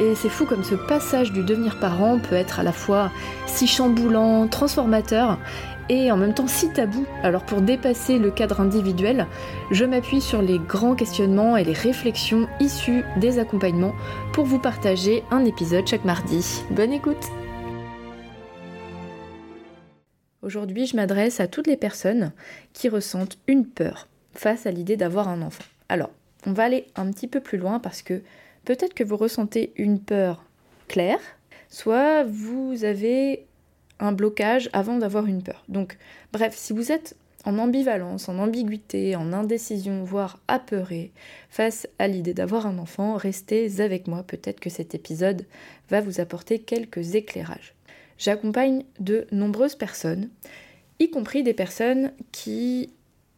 Et c'est fou comme ce passage du devenir parent peut être à la fois si chamboulant, transformateur et en même temps si tabou. Alors pour dépasser le cadre individuel, je m'appuie sur les grands questionnements et les réflexions issues des accompagnements pour vous partager un épisode chaque mardi. Bonne écoute Aujourd'hui, je m'adresse à toutes les personnes qui ressentent une peur face à l'idée d'avoir un enfant. Alors, on va aller un petit peu plus loin parce que peut-être que vous ressentez une peur claire, soit vous avez un blocage avant d'avoir une peur. Donc, bref, si vous êtes en ambivalence, en ambiguïté, en indécision, voire apeuré face à l'idée d'avoir un enfant, restez avec moi. Peut-être que cet épisode va vous apporter quelques éclairages. J'accompagne de nombreuses personnes, y compris des personnes qui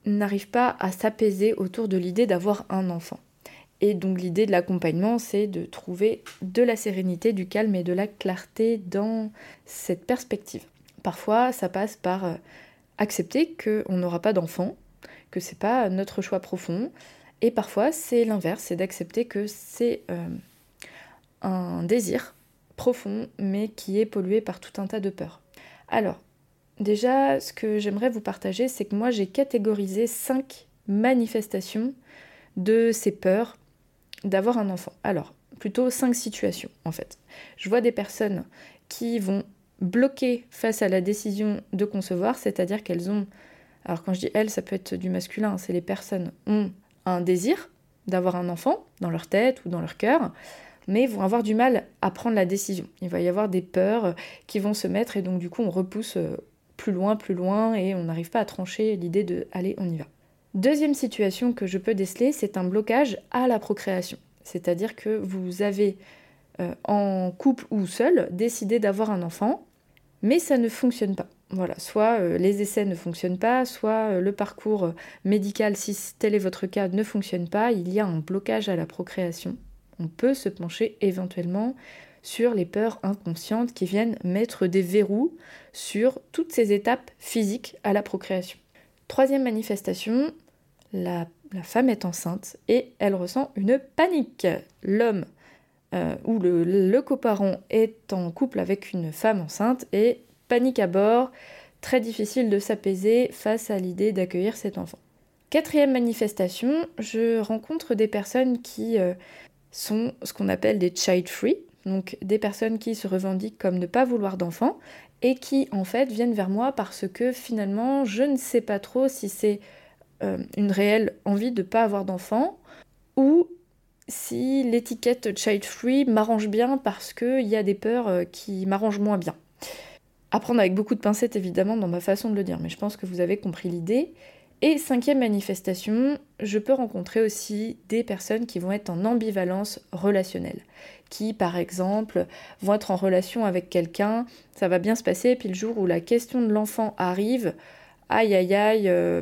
n'arrivent pas à s'apaiser autour de l'idée d'avoir un enfant. Et donc l'idée de l'accompagnement, c'est de trouver de la sérénité, du calme et de la clarté dans cette perspective. Parfois, ça passe par euh, accepter qu'on n'aura pas d'enfant, que c'est pas notre choix profond. Et parfois, c'est l'inverse, c'est d'accepter que c'est euh, un désir profond, mais qui est pollué par tout un tas de peurs. Alors, déjà, ce que j'aimerais vous partager, c'est que moi, j'ai catégorisé cinq manifestations de ces peurs d'avoir un enfant. Alors, plutôt cinq situations en fait. Je vois des personnes qui vont bloquer face à la décision de concevoir, c'est-à-dire qu'elles ont, alors quand je dis elles, ça peut être du masculin, c'est les personnes ont un désir d'avoir un enfant dans leur tête ou dans leur cœur, mais vont avoir du mal à prendre la décision. Il va y avoir des peurs qui vont se mettre et donc du coup on repousse euh, plus loin, plus loin et on n'arrive pas à trancher l'idée de allez, on y va. Deuxième situation que je peux déceler, c'est un blocage à la procréation. C'est-à-dire que vous avez euh, en couple ou seul décidé d'avoir un enfant, mais ça ne fonctionne pas. Voilà, soit euh, les essais ne fonctionnent pas, soit euh, le parcours médical, si tel est votre cas, ne fonctionne pas, il y a un blocage à la procréation. On peut se pencher éventuellement sur les peurs inconscientes qui viennent mettre des verrous sur toutes ces étapes physiques à la procréation. Troisième manifestation, la, femme est enceinte et elle ressent une panique. L'homme euh, ou le, coparent est en couple avec une femme enceinte et panique à bord, très difficile de s'apaiser face à l'idée d'accueillir cet enfant. Quatrième manifestation, je rencontre des personnes qui euh, sont ce qu'on appelle des child free, donc des personnes qui se revendiquent comme ne pas vouloir d'enfants et qui en fait viennent vers moi parce que finalement je ne sais pas trop si c'est euh, une réelle envie de ne pas avoir d'enfant, ou si l'étiquette child free m'arrange bien parce qu'il y a des peurs euh, qui m'arrangent moins bien. À prendre avec beaucoup de pincettes évidemment dans ma façon de le dire, mais je pense que vous avez compris l'idée. Et cinquième manifestation, je peux rencontrer aussi des personnes qui vont être en ambivalence relationnelle, qui par exemple vont être en relation avec quelqu'un, ça va bien se passer, puis le jour où la question de l'enfant arrive, aïe aïe aïe, euh,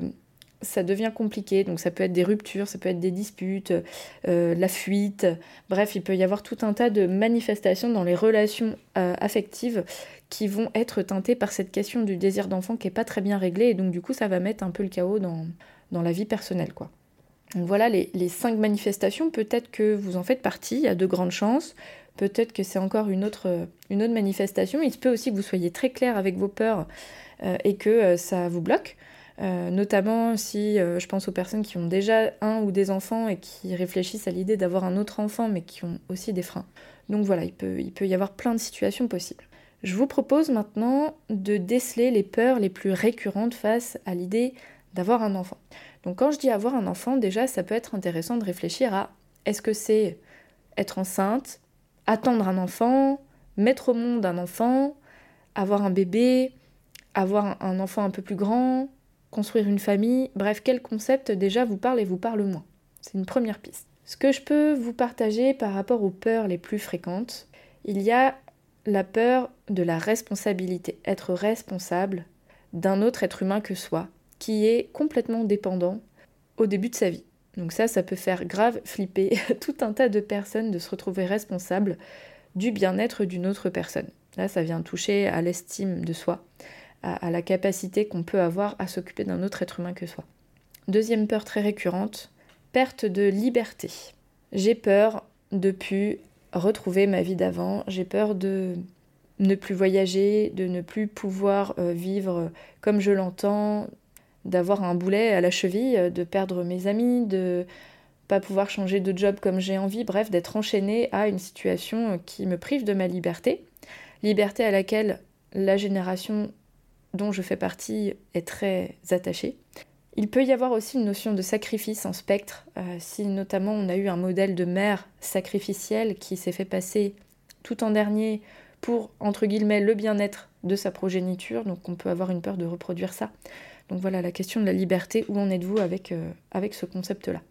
ça devient compliqué. Donc ça peut être des ruptures, ça peut être des disputes, euh, la fuite. Bref, il peut y avoir tout un tas de manifestations dans les relations euh, affectives qui vont être teintées par cette question du désir d'enfant qui n'est pas très bien réglée. Et donc du coup, ça va mettre un peu le chaos dans, dans la vie personnelle. quoi. Donc voilà les, cinq manifestations. Peut-être que vous en faites partie, il y a de grandes chances. Peut-être que c'est encore une autre, manifestation. Il se peut aussi que vous soyez très clair avec vos peurs euh, et que ça vous bloque. Euh, notamment si euh, je pense aux personnes qui ont déjà un ou des enfants et qui réfléchissent à l'idée d'avoir un autre enfant mais qui ont aussi des freins. Donc voilà, il peut y avoir plein de situations possibles. Je vous propose maintenant de déceler les peurs les plus récurrentes face à l'idée d'avoir un enfant. Donc quand je dis avoir un enfant, déjà ça peut être intéressant de réfléchir à est-ce que c'est être enceinte, attendre un enfant, mettre au monde un enfant, avoir un bébé, avoir un enfant un peu plus grand, construire une famille, bref, quel concept déjà vous parle et vous parle moins. C'est une première piste. Ce que je peux vous partager par rapport aux peurs les plus fréquentes, il y a la peur de la responsabilité, être responsable d'un autre être humain que soi, qui est complètement dépendant au début de sa vie. Donc ça, ça peut faire grave flipper tout un tas de personnes de se retrouver responsables du bien-être d'une autre personne. Là, ça vient toucher à l'estime de soi, à, la capacité qu'on peut avoir à s'occuper d'un autre être humain que soi. Deuxième peur très récurrente, perte de liberté. J'ai peur de plus retrouver ma vie d'avant, j'ai peur de ne plus voyager, de ne plus pouvoir euh, vivre comme je l'entends, d'avoir un boulet à la cheville, euh, de perdre mes amis, de pas pouvoir changer de job comme j'ai envie, bref, d'être enchaînée à une situation euh, qui me prive de ma liberté. Liberté à laquelle la génération dont je fais partie est très attachée. Il peut y avoir aussi une notion de sacrifice en spectre, euh, si notamment on a eu un modèle de mère sacrificielle qui s'est fait passer tout en dernier pour, entre guillemets, le bien-être de sa progéniture, donc on peut avoir une peur de reproduire ça. Donc voilà la question de la liberté, où en êtes-vous avec, euh, avec ce concept-là?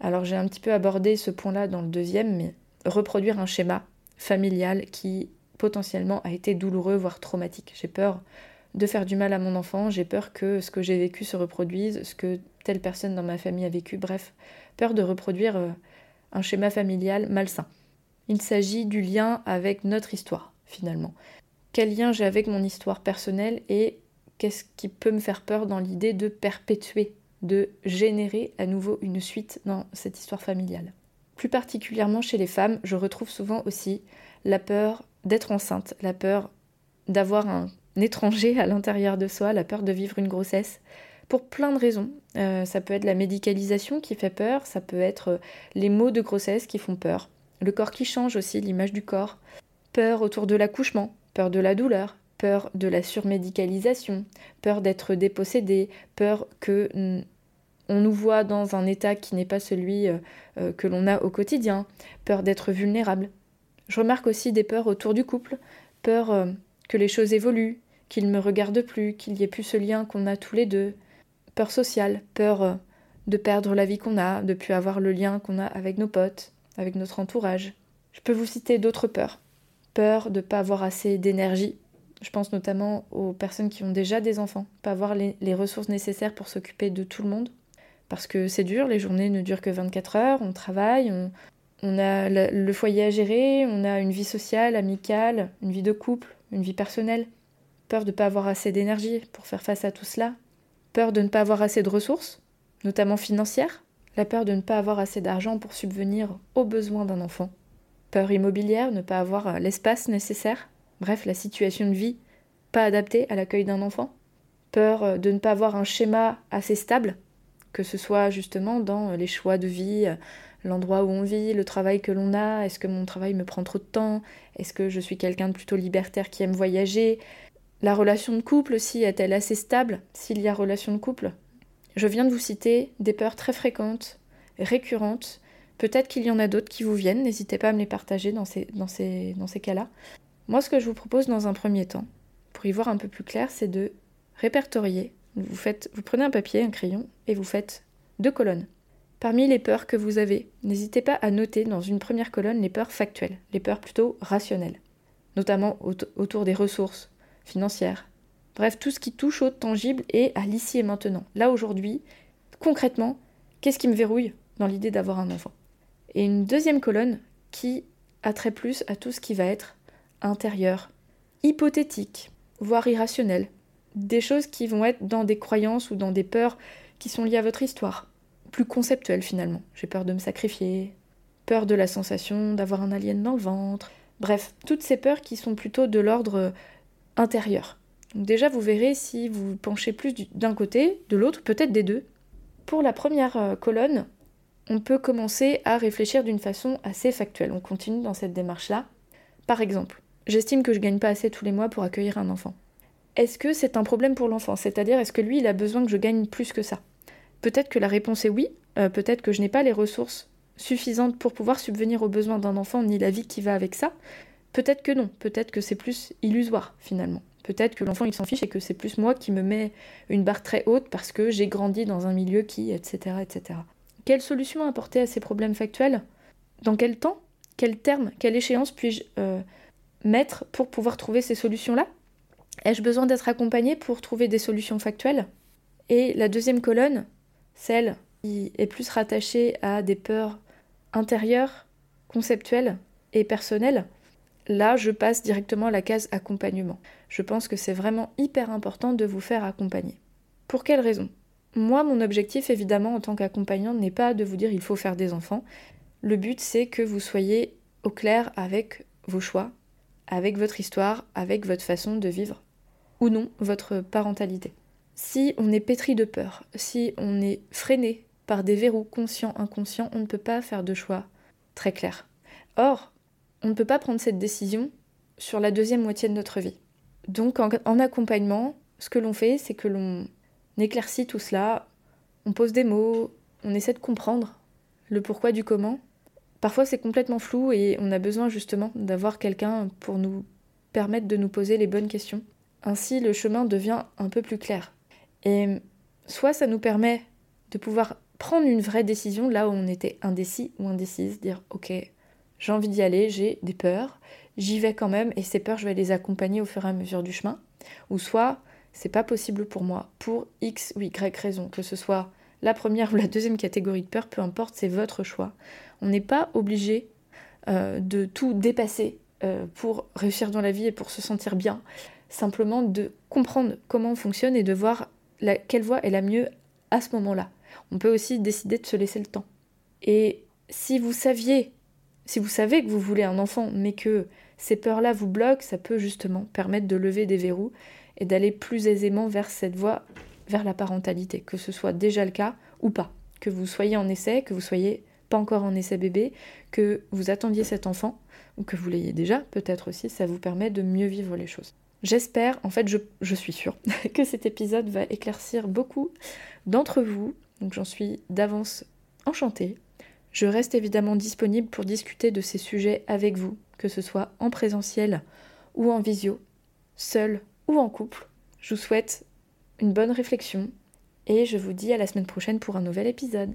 Alors j'ai un petit peu abordé ce point-là dans le deuxième, mais reproduire un schéma familial qui potentiellement a été douloureux, voire traumatique. J'ai peur de faire du mal à mon enfant, j'ai peur que ce que j'ai vécu se reproduise, ce que telle personne dans ma famille a vécu, bref, peur de reproduire euh, un schéma familial malsain. Il s'agit du lien avec notre histoire, finalement. Quel lien j'ai avec mon histoire personnelle et qu'est-ce qui peut me faire peur dans l'idée de perpétuer, de générer à nouveau une suite dans cette histoire familiale. Plus particulièrement chez les femmes, je retrouve souvent aussi la peur d'être enceinte, la peur d'avoir un étranger à l'intérieur de soi, la peur de vivre une grossesse, pour plein de raisons. Euh, ça peut être la médicalisation qui fait peur, ça peut être euh, les maux de grossesse qui font peur, le corps qui change aussi, l'image du corps, peur autour de l'accouchement, peur de la douleur, peur de la surmédicalisation, peur d'être dépossédé, peur que on nous voit dans un état qui n'est pas celui euh, que l'on a au quotidien, peur d'être vulnérable. Je remarque aussi des peurs autour du couple, peur que les choses évoluent, qu'il ne me regarde plus, qu'il n'y ait plus ce lien qu'on a tous les deux. Peur sociale, peur euh, de perdre la vie qu'on a, de plus avoir le lien qu'on a avec nos potes, avec notre entourage. Je peux vous citer d'autres peurs. Peur de ne pas avoir assez d'énergie. Je pense notamment aux personnes qui ont déjà des enfants, pas avoir les, ressources nécessaires pour s'occuper de tout le monde. Parce que c'est dur, les journées ne durent que 24 heures, on travaille, on, on a le foyer à gérer, on a une vie sociale, amicale, une vie de couple, une vie personnelle, peur de ne pas avoir assez d'énergie pour faire face à tout cela, peur de ne pas avoir assez de ressources, notamment financières, la peur de ne pas avoir assez d'argent pour subvenir aux besoins d'un enfant, peur immobilière, ne pas avoir euh, l'espace nécessaire, bref, la situation de vie pas adaptée à l'accueil d'un enfant, peur euh, de ne pas avoir un schéma assez stable, que ce soit justement dans euh, les choix de vie, l'endroit où on vit, le travail que l'on a, est-ce que mon travail me prend trop de temps, est-ce que je suis quelqu'un de plutôt libertaire qui aime voyager, la relation de couple aussi est-elle assez stable? S'il y a relation de couple Je viens de vous citer des peurs très fréquentes, récurrentes, peut-être qu'il y en a d'autres qui vous viennent, n'hésitez pas à me les partager dans ces, dans ces cas-là. Moi ce que je vous propose dans un premier temps, pour y voir un peu plus clair, c'est de répertorier. Vous, prenez un papier, un crayon, et vous faites deux colonnes. Parmi les peurs que vous avez, n'hésitez pas à noter dans une première colonne les peurs factuelles, les peurs plutôt rationnelles, notamment autour des ressources financières. Bref, tout ce qui touche au tangible et à l'ici et maintenant. Là aujourd'hui, concrètement, qu'est-ce qui me verrouille dans l'idée d'avoir un enfant? Et une deuxième colonne qui a trait plus à tout ce qui va être intérieur, hypothétique, voire irrationnel. Des choses qui vont être dans des croyances ou dans des peurs qui sont liées à votre histoire plus conceptuel finalement. J'ai peur de me sacrifier, peur de la sensation d'avoir un alien dans le ventre. Bref, toutes ces peurs qui sont plutôt de l'ordre euh, intérieur. Donc déjà, vous verrez si vous penchez plus d'un côté, de l'autre, peut-être des deux. Pour la première euh, colonne, on peut commencer à réfléchir d'une façon assez factuelle. On continue dans cette démarche-là. Par exemple, j'estime que je gagne pas assez tous les mois pour accueillir un enfant. Est-ce que c'est un problème pour l'enfant? C'est-à-dire, est-ce que lui, il a besoin que je gagne plus que ça? Peut-être que la réponse est oui, euh, peut-être que je n'ai pas les ressources suffisantes pour pouvoir subvenir aux besoins d'un enfant ni la vie qui va avec ça. Peut-être que non, peut-être que c'est plus illusoire finalement. Peut-être que l'enfant il s'en fiche et que c'est plus moi qui me mets une barre très haute parce que j'ai grandi dans un milieu qui, etc., etc. Quelle solution apporter à ces problèmes factuels? Dans quel temps? Quel terme? Quelle échéance puis-je euh, mettre pour pouvoir trouver ces solutions-là Ai-je besoin d'être accompagnée pour trouver des solutions factuelles Et la deuxième colonne, celle qui est plus rattachée à des peurs intérieures, conceptuelles et personnelles, là je passe directement à la case accompagnement. Je pense que c'est vraiment hyper important de vous faire accompagner. Pour quelle raison? Moi, mon objectif évidemment en tant qu'accompagnante n'est pas de vous dire il faut faire des enfants. Le but c'est que vous soyez au clair avec vos choix, avec votre histoire, avec votre façon de vivre ou non votre parentalité. Si on est pétri de peur, si on est freiné par des verrous conscients, inconscients, on ne peut pas faire de choix très clairs. Or, on ne peut pas prendre cette décision sur la deuxième moitié de notre vie. Donc en, accompagnement, ce que l'on fait, c'est que l'on éclaircit tout cela, on pose des mots, on essaie de comprendre le pourquoi du comment. Parfois c'est complètement flou et on a besoin justement d'avoir quelqu'un pour nous permettre de nous poser les bonnes questions. Ainsi le chemin devient un peu plus clair. Et soit ça nous permet de pouvoir prendre une vraie décision là où on était indécis ou indécise, dire ok, j'ai envie d'y aller, j'ai des peurs, j'y vais quand même et ces peurs, je vais les accompagner au fur et à mesure du chemin. Ou soit, c'est pas possible pour moi, pour X ou Y raison, que ce soit la première ou la deuxième catégorie de peur, peu importe, c'est votre choix. On n'est pas obligé euh, de tout dépasser euh, pour réussir dans la vie et pour se sentir bien. Simplement de comprendre comment on fonctionne et de voir quelle voie est la mieux à ce moment-là. On peut aussi décider de se laisser le temps. Et si vous saviez si vous savez que vous voulez un enfant, mais que ces peurs-là vous bloquent, ça peut justement permettre de lever des verrous et d'aller plus aisément vers cette voie, vers la parentalité, que ce soit déjà le cas ou pas. Que vous soyez en essai, que vous soyez pas encore en essai bébé, que vous attendiez cet enfant, ou que vous l'ayez déjà, peut-être aussi, ça vous permet de mieux vivre les choses. J'espère, en fait je, je suis sûre, que cet épisode va éclaircir beaucoup d'entre vous, donc j'en suis d'avance enchantée. Je reste évidemment disponible pour discuter de ces sujets avec vous, que ce soit en présentiel ou en visio, seul ou en couple. Je vous souhaite une bonne réflexion et je vous dis à la semaine prochaine pour un nouvel épisode.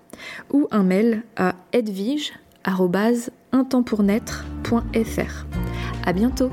ou un mail à edvige.intempournaître.fr. À bientôt!